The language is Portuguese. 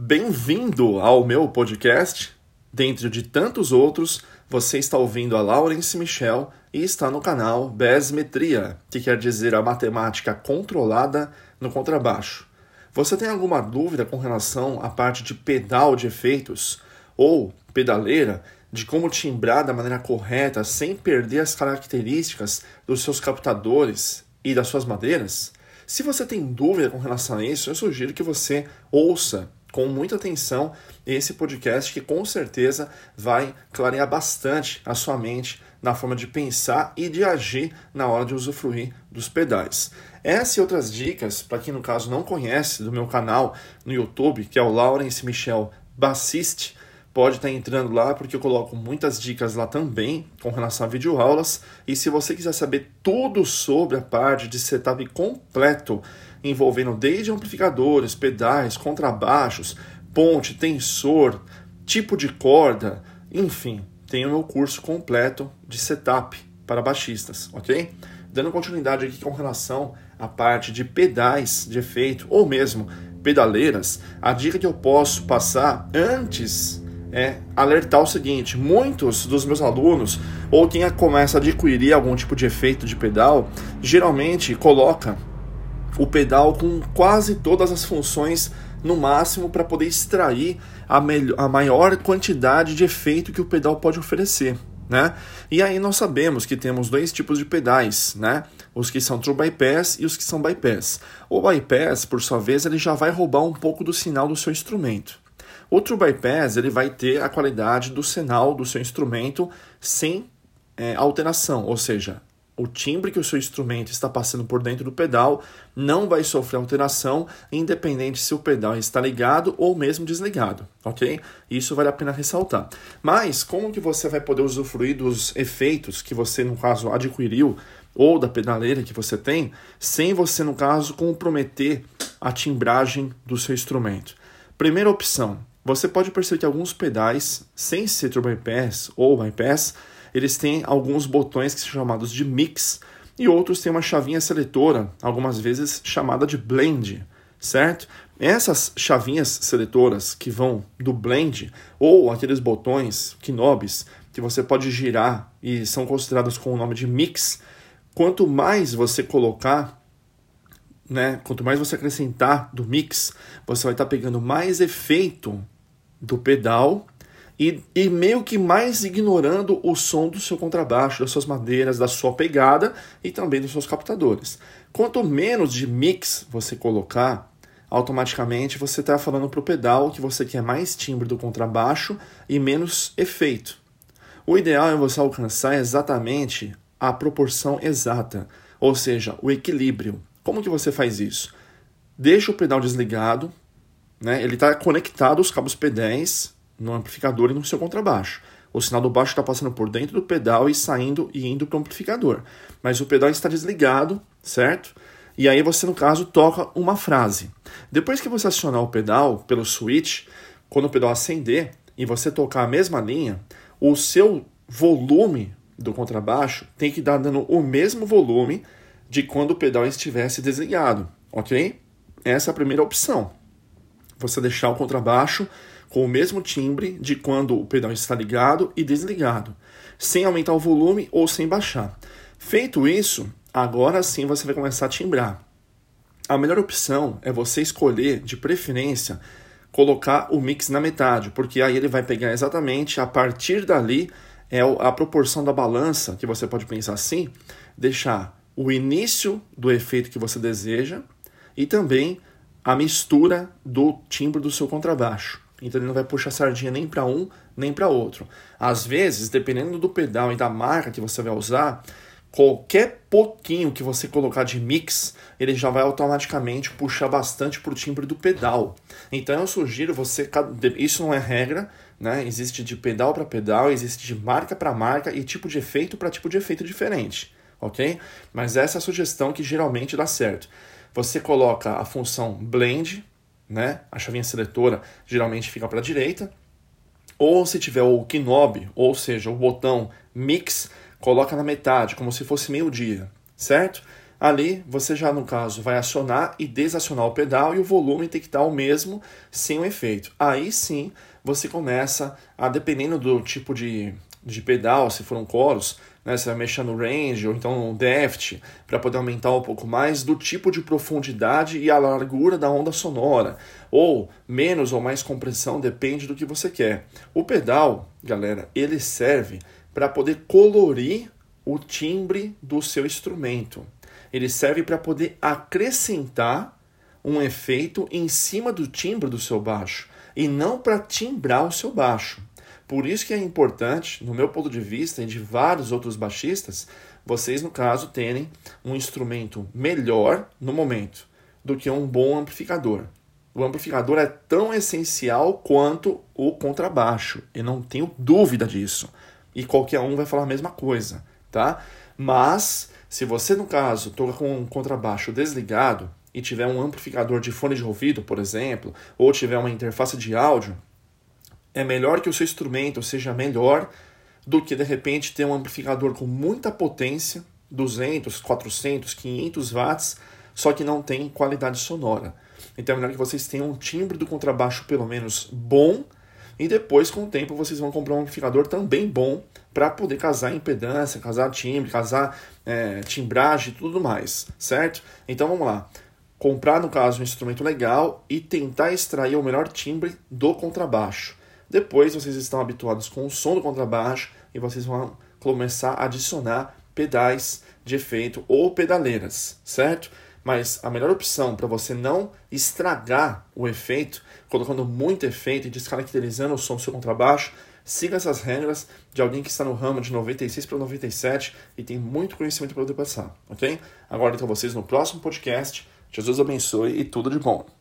Bem-vindo ao meu podcast. Dentro de tantos outros, você está ouvindo a Laurence Michel e está no canal Besmetria, que quer dizer a matemática controlada no contrabaixo. Você tem alguma dúvida com relação à parte de pedal de efeitos ou pedaleira, de como timbrar da maneira correta sem perder as características dos seus captadores e das suas madeiras? Se você tem dúvida com relação a isso, eu sugiro que você ouça com muita atenção esse podcast que com certeza vai clarear bastante a sua mente na forma de pensar e de agir na hora de usufruir dos pedais. Essa e outras dicas, para quem no caso não conhece do meu canal no YouTube, que é o Lawrence Michel Bassiste, pode estar entrando lá porque eu coloco muitas dicas lá também com relação a videoaulas. E se você quiser saber tudo sobre a parte de setup completo, envolvendo desde amplificadores, pedais, contrabaixos, ponte, tensor, tipo de corda, enfim, tem o meu curso completo de setup para baixistas, ok? Dando continuidade aqui com relação à parte de pedais de efeito ou mesmo pedaleiras, a dica que eu posso passar antes é alertar o seguinte: muitos dos meus alunos ou quem começa a adquirir algum tipo de efeito de pedal, geralmente coloca o pedal com quase todas as funções no máximo para poder extrair a, a maior quantidade de efeito que o pedal pode oferecer. Né? E aí nós sabemos que temos dois tipos de pedais, né? Os que são true bypass e os que são bypass. O bypass, por sua vez, ele já vai roubar um pouco do sinal do seu instrumento. O true bypass ele vai ter a qualidade do sinal do seu instrumento sem é, alteração, ou seja, o timbre que o seu instrumento está passando por dentro do pedal não vai sofrer alteração, independente se o pedal está ligado ou mesmo desligado, ok? Isso vale a pena ressaltar. Mas como que você vai poder usufruir dos efeitos que você, no caso, adquiriu ou da pedaleira que você tem, sem você, no caso, comprometer a timbragem do seu instrumento? Primeira opção, você pode perceber que alguns pedais, sem ser true bypass ou bypass, eles têm alguns botões que são chamados de mix e outros têm uma chavinha seletora, algumas vezes chamada de blend, certo? Essas chavinhas seletoras que vão do blend ou aqueles botões knobs que você pode girar e são considerados com o nome de mix, quanto mais você colocar, né, quanto mais você acrescentar do mix, você vai estar pegando mais efeito do pedal e, e meio que mais ignorando o som do seu contrabaixo, das suas madeiras, da sua pegada e também dos seus captadores. Quanto menos de mix você colocar, automaticamente você está falando para o pedal que você quer mais timbre do contrabaixo e menos efeito. O ideal é você alcançar exatamente a proporção exata, ou seja, o equilíbrio. Como que você faz isso? Deixa o pedal desligado, né? ele está conectado aos cabos P10 no amplificador e no seu contrabaixo. O sinal do baixo está passando por dentro do pedal e saindo e indo para o amplificador. Mas o pedal está desligado, certo? E aí você, no caso, toca uma frase. Depois que você acionar o pedal pelo switch, quando o pedal acender e você tocar a mesma linha, o seu volume do contrabaixo tem que dar dando o mesmo volume de quando o pedal estivesse desligado, ok? Essa é a primeira opção. Você deixar o contrabaixo com o mesmo timbre de quando o pedal está ligado e desligado, sem aumentar o volume ou sem baixar. Feito isso, agora sim você vai começar a timbrar. A melhor opção é você escolher, de preferência, colocar o mix na metade, porque aí ele vai pegar exatamente a partir dali é a proporção da balança, que você pode pensar assim, deixar o início do efeito que você deseja e também a mistura do timbre do seu contrabaixo. Então ele não vai puxar sardinha nem para um nem para outro. Às vezes, dependendo do pedal e da marca que você vai usar, qualquer pouquinho que você colocar de mix, ele já vai automaticamente puxar bastante para o timbre do pedal. Então eu sugiro você, isso não é regra, né? Existe de pedal para pedal, existe de marca para marca e tipo de efeito para tipo de efeito diferente, ok? Mas essa é a sugestão que geralmente dá certo. Você coloca a função blend né? A chavinha seletora geralmente fica para a direita. Ou se tiver o knob, ou seja, o botão mix, coloca na metade, como se fosse meio-dia, certo? Ali você já, no caso, vai acionar e desacionar o pedal e o volume tem que estar o mesmo sem o efeito. Aí sim você começa a, dependendo do tipo de, de pedal, se for um chorus, né, você vai mexer no range ou então no depth para poder aumentar um pouco mais do tipo de profundidade e a largura da onda sonora, ou menos ou mais compressão, depende do que você quer. O pedal, galera, ele serve para poder colorir o timbre do seu instrumento ele serve para poder acrescentar um efeito em cima do timbre do seu baixo e não para timbrar o seu baixo. Por isso que é importante, no meu ponto de vista e de vários outros baixistas, vocês no caso terem um instrumento melhor no momento do que um bom amplificador. O amplificador é tão essencial quanto o contrabaixo, eu não tenho dúvida disso. E qualquer um vai falar a mesma coisa, tá? Mas se você, no caso, toca com um contrabaixo desligado e tiver um amplificador de fone de ouvido, por exemplo, ou tiver uma interface de áudio, é melhor que o seu instrumento seja melhor do que de repente ter um amplificador com muita potência, 200, 400, 500 watts, só que não tem qualidade sonora. Então é melhor que vocês tenham um timbre do contrabaixo pelo menos bom e depois, com o tempo, vocês vão comprar um amplificador também bom para poder casar impedância, casar timbre, casar é, timbragem e tudo mais, certo? Então vamos lá. Comprar, no caso, um instrumento legal e tentar extrair o melhor timbre do contrabaixo. Depois vocês estão habituados com o som do contrabaixo e vocês vão começar a adicionar pedais de efeito ou pedaleiras, certo? Mas a melhor opção para você não estragar o efeito, colocando muito efeito e descaracterizando o som do seu contrabaixo, siga essas regras de alguém que está no ramo de 96 para 97 e tem muito conhecimento para poder passar, ok? Agora então vocês no próximo podcast. Jesus abençoe e tudo de bom.